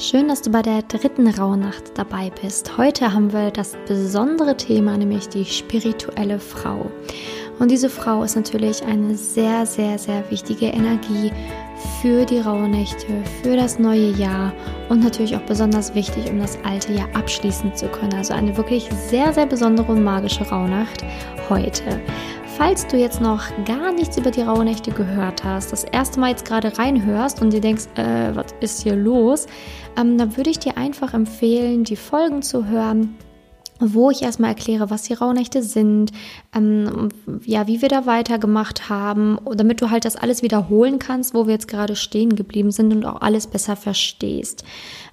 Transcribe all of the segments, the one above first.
Schön, dass du bei der dritten Rauhnacht dabei bist. Heute haben wir das besondere Thema, nämlich die spirituelle Frau. Und diese Frau ist natürlich eine sehr, sehr, sehr wichtige Energie für die Rauhnächte, für das neue Jahr und natürlich auch besonders wichtig, um das alte Jahr abschließen zu können. Also eine wirklich sehr, sehr besondere und magische Rauhnacht heute. Falls du jetzt noch gar nichts über die Rauhnächte gehört hast, das erste Mal jetzt gerade reinhörst und dir denkst, äh, was ist hier los, ähm, dann würde ich dir einfach empfehlen, die Folgen zu hören, wo ich erstmal erkläre, was die Rauhnächte sind, ähm, ja, wie wir da weitergemacht haben, damit du halt das alles wiederholen kannst, wo wir jetzt gerade stehen geblieben sind und auch alles besser verstehst.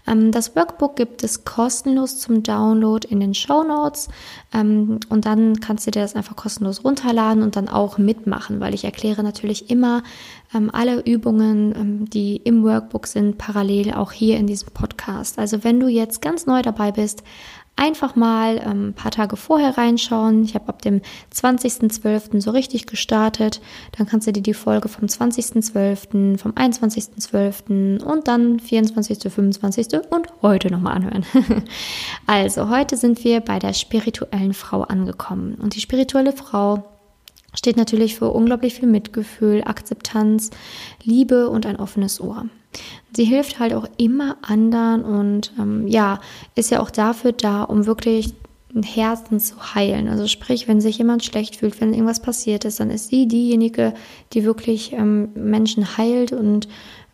Ähm, das Workbook gibt es kostenlos zum Download in den Show Notes ähm, und dann kannst du dir das einfach kostenlos runterladen und dann auch mitmachen, weil ich erkläre natürlich immer ähm, alle Übungen, ähm, die im Workbook sind, parallel auch hier in diesem Podcast. Also wenn du jetzt ganz neu dabei bist, einfach mal ähm, ein paar Tage vorher reinschauen. Ich habe ab dem 20.12. so richtig gestartet. Dann kannst du dir die Folge vom 20.12., vom 21.12. und dann 24., 25. und heute nochmal anhören. also, heute sind wir bei der spirituellen Frau angekommen. Und die spirituelle Frau steht natürlich für unglaublich viel Mitgefühl, Akzeptanz, Liebe und ein offenes Ohr. Sie hilft halt auch immer anderen und ähm, ja, ist ja auch dafür da, um wirklich ein Herzen zu heilen. Also sprich, wenn sich jemand schlecht fühlt, wenn irgendwas passiert ist, dann ist sie diejenige, die wirklich ähm, Menschen heilt und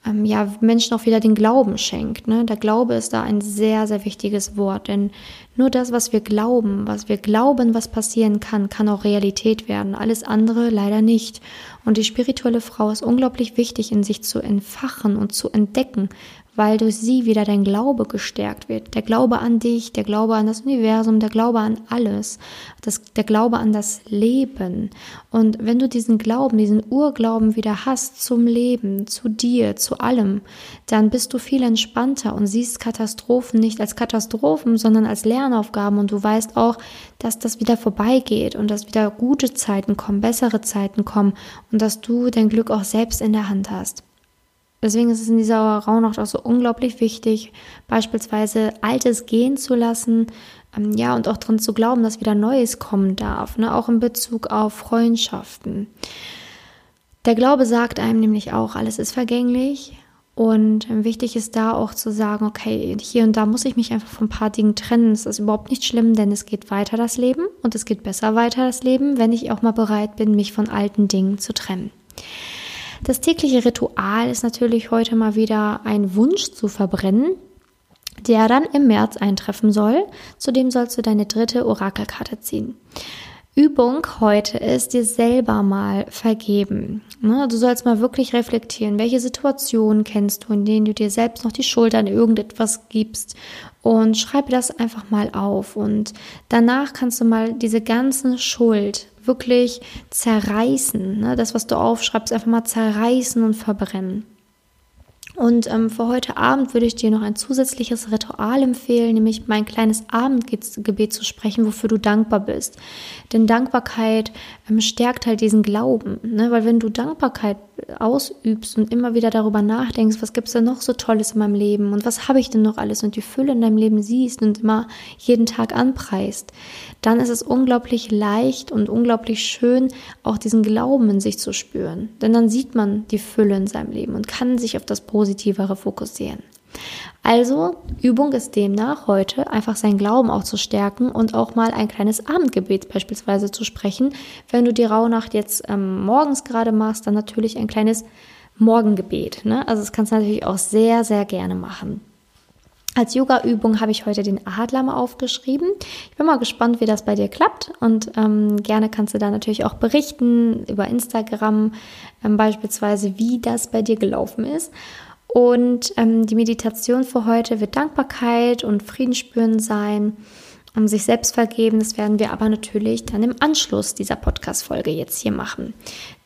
ähm, ja, Menschen auch wieder den Glauben schenkt. Ne? Der Glaube ist da ein sehr, sehr wichtiges Wort, denn nur das, was wir glauben, was wir glauben, was passieren kann, kann auch Realität werden. Alles andere leider nicht. Und die spirituelle Frau ist unglaublich wichtig, in sich zu entfachen und zu entdecken, weil durch sie wieder dein Glaube gestärkt wird. Der Glaube an dich, der Glaube an das Universum, der Glaube an alles, das, der Glaube an das Leben. Und wenn du diesen Glauben, diesen Urglauben wieder hast zum Leben, zu dir, zu allem, dann bist du viel entspannter und siehst Katastrophen nicht als Katastrophen, sondern als Lernaufgaben und du weißt auch, dass das wieder vorbeigeht und dass wieder gute Zeiten kommen, bessere Zeiten kommen und dass du dein Glück auch selbst in der Hand hast. Deswegen ist es in dieser Rauhnacht auch so unglaublich wichtig, beispielsweise Altes gehen zu lassen, ähm, ja, und auch dran zu glauben, dass wieder Neues kommen darf, ne? auch in Bezug auf Freundschaften. Der Glaube sagt einem nämlich auch, alles ist vergänglich. Und ähm, wichtig ist da auch zu sagen, okay, hier und da muss ich mich einfach von ein paar Dingen trennen. Es ist überhaupt nicht schlimm, denn es geht weiter das Leben und es geht besser weiter das Leben, wenn ich auch mal bereit bin, mich von alten Dingen zu trennen. Das tägliche Ritual ist natürlich heute mal wieder ein Wunsch zu verbrennen, der dann im März eintreffen soll. Zudem sollst du deine dritte Orakelkarte ziehen. Übung heute ist dir selber mal vergeben. Ne, du sollst mal wirklich reflektieren, welche Situationen kennst du, in denen du dir selbst noch die Schuld an irgendetwas gibst und schreibe das einfach mal auf und danach kannst du mal diese ganzen Schuld wirklich zerreißen. Ne? Das, was du aufschreibst, einfach mal zerreißen und verbrennen. Und ähm, für heute Abend würde ich dir noch ein zusätzliches Ritual empfehlen, nämlich mein kleines Abendgebet zu sprechen, wofür du dankbar bist. Denn Dankbarkeit ähm, stärkt halt diesen Glauben. Ne? Weil wenn du Dankbarkeit ausübst und immer wieder darüber nachdenkst, was gibt es denn noch so Tolles in meinem Leben und was habe ich denn noch alles und die Fülle in deinem Leben siehst und immer jeden Tag anpreist, dann ist es unglaublich leicht und unglaublich schön, auch diesen Glauben in sich zu spüren. Denn dann sieht man die Fülle in seinem Leben und kann sich auf das Positivere fokussieren. Also, Übung ist demnach heute einfach seinen Glauben auch zu stärken und auch mal ein kleines Abendgebet beispielsweise zu sprechen. Wenn du die Rauhnacht jetzt ähm, morgens gerade machst, dann natürlich ein kleines Morgengebet. Ne? Also, das kannst du natürlich auch sehr, sehr gerne machen. Als Yoga-Übung habe ich heute den Adler mal aufgeschrieben. Ich bin mal gespannt, wie das bei dir klappt und ähm, gerne kannst du da natürlich auch berichten über Instagram ähm, beispielsweise, wie das bei dir gelaufen ist. Und ähm, die Meditation für heute wird Dankbarkeit und Frieden spüren sein, um sich selbst vergeben. Das werden wir aber natürlich dann im Anschluss dieser Podcast-Folge jetzt hier machen.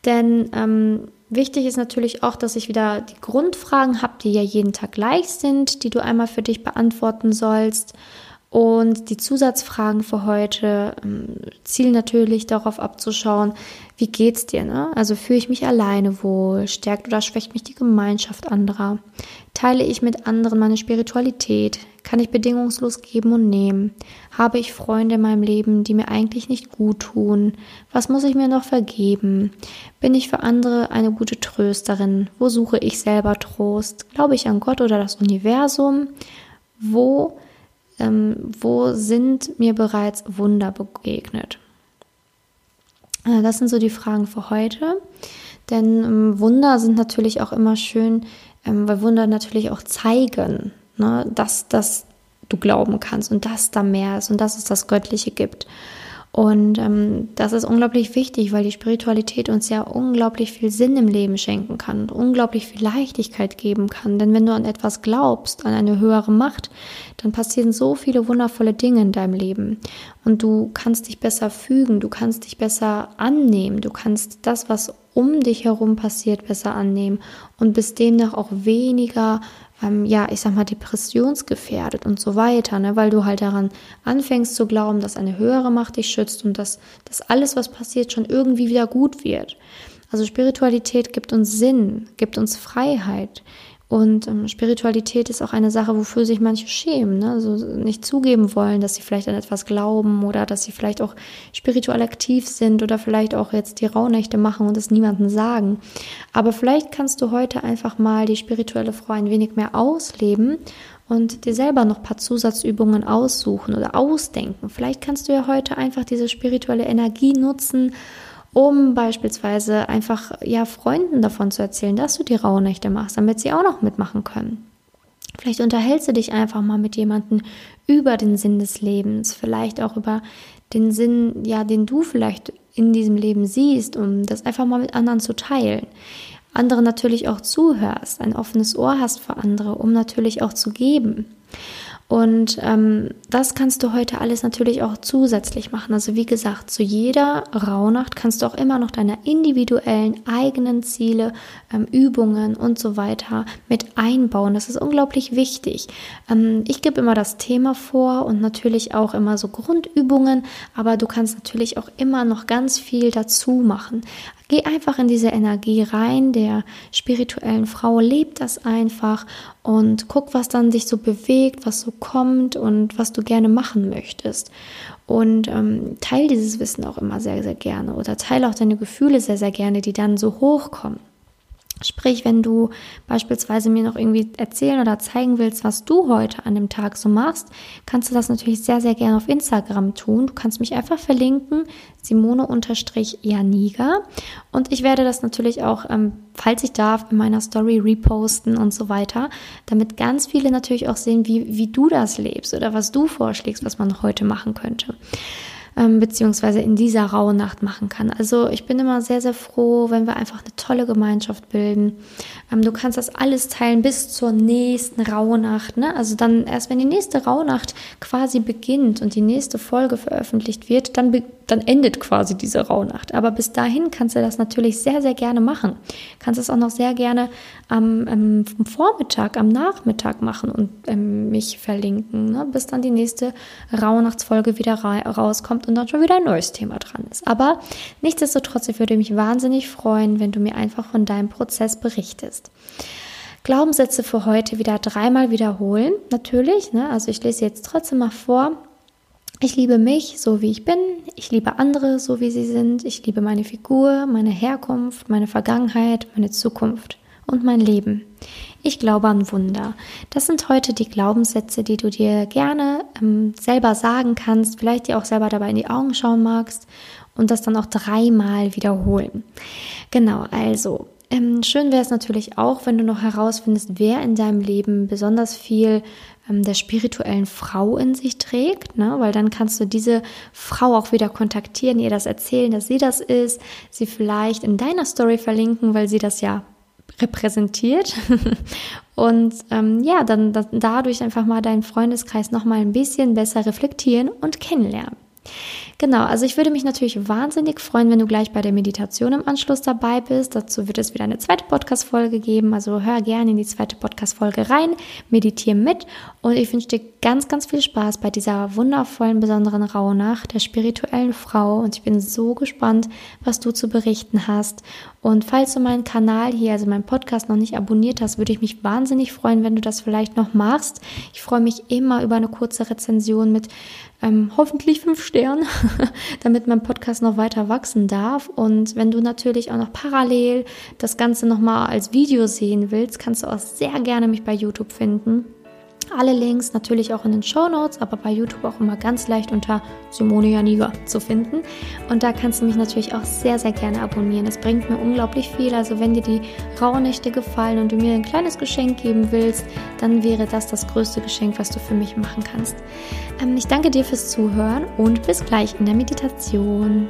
Denn ähm, wichtig ist natürlich auch, dass ich wieder die Grundfragen habe, die ja jeden Tag gleich sind, die du einmal für dich beantworten sollst. Und die Zusatzfragen für heute ähm, zielen natürlich darauf abzuschauen, wie geht's dir? Ne? Also fühle ich mich alleine wohl? Stärkt oder schwächt mich die Gemeinschaft anderer? Teile ich mit anderen meine Spiritualität? Kann ich bedingungslos geben und nehmen? Habe ich Freunde in meinem Leben, die mir eigentlich nicht gut tun? Was muss ich mir noch vergeben? Bin ich für andere eine gute Trösterin? Wo suche ich selber Trost? Glaube ich an Gott oder das Universum? Wo ähm, wo sind mir bereits Wunder begegnet? Äh, das sind so die Fragen für heute. Denn ähm, Wunder sind natürlich auch immer schön, ähm, weil Wunder natürlich auch zeigen, ne, dass, dass du glauben kannst und dass da mehr ist und dass es das Göttliche gibt. Und ähm, das ist unglaublich wichtig, weil die Spiritualität uns ja unglaublich viel Sinn im Leben schenken kann und unglaublich viel Leichtigkeit geben kann. Denn wenn du an etwas glaubst, an eine höhere Macht, dann passieren so viele wundervolle Dinge in deinem Leben. Und du kannst dich besser fügen, du kannst dich besser annehmen, du kannst das, was um dich herum passiert, besser annehmen und bist demnach auch weniger ähm, ja, ich sag mal, depressionsgefährdet und so weiter, ne? weil du halt daran anfängst zu glauben, dass eine höhere Macht dich schützt und dass, dass alles, was passiert, schon irgendwie wieder gut wird. Also Spiritualität gibt uns Sinn, gibt uns Freiheit, und ähm, Spiritualität ist auch eine Sache, wofür sich manche schämen, ne? also nicht zugeben wollen, dass sie vielleicht an etwas glauben oder dass sie vielleicht auch spirituell aktiv sind oder vielleicht auch jetzt die Rauhnächte machen und es niemandem sagen. Aber vielleicht kannst du heute einfach mal die spirituelle Frau ein wenig mehr ausleben und dir selber noch ein paar Zusatzübungen aussuchen oder ausdenken. Vielleicht kannst du ja heute einfach diese spirituelle Energie nutzen, um beispielsweise einfach ja Freunden davon zu erzählen, dass du die Rauhnächte machst, damit sie auch noch mitmachen können. Vielleicht unterhältst du dich einfach mal mit jemandem über den Sinn des Lebens, vielleicht auch über den Sinn, ja, den du vielleicht in diesem Leben siehst, um das einfach mal mit anderen zu teilen. Andere natürlich auch zuhörst, ein offenes Ohr hast für andere, um natürlich auch zu geben. Und ähm, das kannst du heute alles natürlich auch zusätzlich machen. Also wie gesagt, zu jeder Rauhnacht kannst du auch immer noch deine individuellen eigenen Ziele, ähm, Übungen und so weiter mit einbauen. Das ist unglaublich wichtig. Ähm, ich gebe immer das Thema vor und natürlich auch immer so Grundübungen, aber du kannst natürlich auch immer noch ganz viel dazu machen. Geh einfach in diese Energie rein, der spirituellen Frau lebt das einfach und guck, was dann sich so bewegt, was so kommt und was du gerne machen möchtest. Und ähm, teile dieses Wissen auch immer sehr, sehr gerne oder teile auch deine Gefühle sehr, sehr gerne, die dann so hochkommen. Sprich, wenn du beispielsweise mir noch irgendwie erzählen oder zeigen willst, was du heute an dem Tag so machst, kannst du das natürlich sehr, sehr gerne auf Instagram tun. Du kannst mich einfach verlinken, Simone-Janiga. Und ich werde das natürlich auch, ähm, falls ich darf, in meiner Story reposten und so weiter, damit ganz viele natürlich auch sehen, wie, wie du das lebst oder was du vorschlägst, was man heute machen könnte ähm, beziehungsweise in dieser rauen Nacht machen kann. Also ich bin immer sehr, sehr froh, wenn wir einfach eine tolle Gemeinschaft bilden. Ähm, du kannst das alles teilen bis zur nächsten Rauhnacht. Ne? Also dann erst, wenn die nächste Rauhnacht quasi beginnt und die nächste Folge veröffentlicht wird, dann, dann endet quasi diese Rauhnacht. Aber bis dahin kannst du das natürlich sehr, sehr gerne machen. Kannst es auch noch sehr gerne am, am Vormittag, am Nachmittag machen und ähm, mich verlinken, ne? bis dann die nächste Rauhnachtsfolge wieder ra rauskommt und dann schon wieder ein neues Thema dran ist. Aber nichtsdestotrotz, ich würde mich wahnsinnig freuen, wenn du mir einfach von deinem Prozess berichtest. Glaubenssätze für heute wieder dreimal wiederholen, natürlich. Ne? Also ich lese jetzt trotzdem mal vor. Ich liebe mich so wie ich bin. Ich liebe andere so wie sie sind. Ich liebe meine Figur, meine Herkunft, meine Vergangenheit, meine Zukunft und mein Leben. Ich glaube an Wunder. Das sind heute die Glaubenssätze, die du dir gerne ähm, selber sagen kannst, vielleicht dir auch selber dabei in die Augen schauen magst und das dann auch dreimal wiederholen. Genau, also ähm, schön wäre es natürlich auch, wenn du noch herausfindest, wer in deinem Leben besonders viel der spirituellen Frau in sich trägt, ne? weil dann kannst du diese Frau auch wieder kontaktieren, ihr das erzählen, dass sie das ist, sie vielleicht in deiner Story verlinken, weil sie das ja repräsentiert und ähm, ja, dann, dann dadurch einfach mal deinen Freundeskreis noch mal ein bisschen besser reflektieren und kennenlernen. Genau, also ich würde mich natürlich wahnsinnig freuen, wenn du gleich bei der Meditation im Anschluss dabei bist. Dazu wird es wieder eine zweite Podcast-Folge geben. Also hör gerne in die zweite Podcast-Folge rein, meditiere mit und ich wünsche dir ganz, ganz viel Spaß bei dieser wundervollen, besonderen Rauhnacht der spirituellen Frau. Und ich bin so gespannt, was du zu berichten hast. Und falls du meinen Kanal hier, also meinen Podcast noch nicht abonniert hast, würde ich mich wahnsinnig freuen, wenn du das vielleicht noch machst. Ich freue mich immer über eine kurze Rezension mit ähm, hoffentlich fünf Sternen, damit mein Podcast noch weiter wachsen darf. Und wenn du natürlich auch noch parallel das Ganze nochmal als Video sehen willst, kannst du auch sehr gerne mich bei YouTube finden. Alle Links natürlich auch in den Show Notes, aber bei YouTube auch immer ganz leicht unter Simone Janiga zu finden. Und da kannst du mich natürlich auch sehr, sehr gerne abonnieren. Es bringt mir unglaublich viel. Also wenn dir die Rauhnächte gefallen und du mir ein kleines Geschenk geben willst, dann wäre das das größte Geschenk, was du für mich machen kannst. Ähm, ich danke dir fürs Zuhören und bis gleich in der Meditation.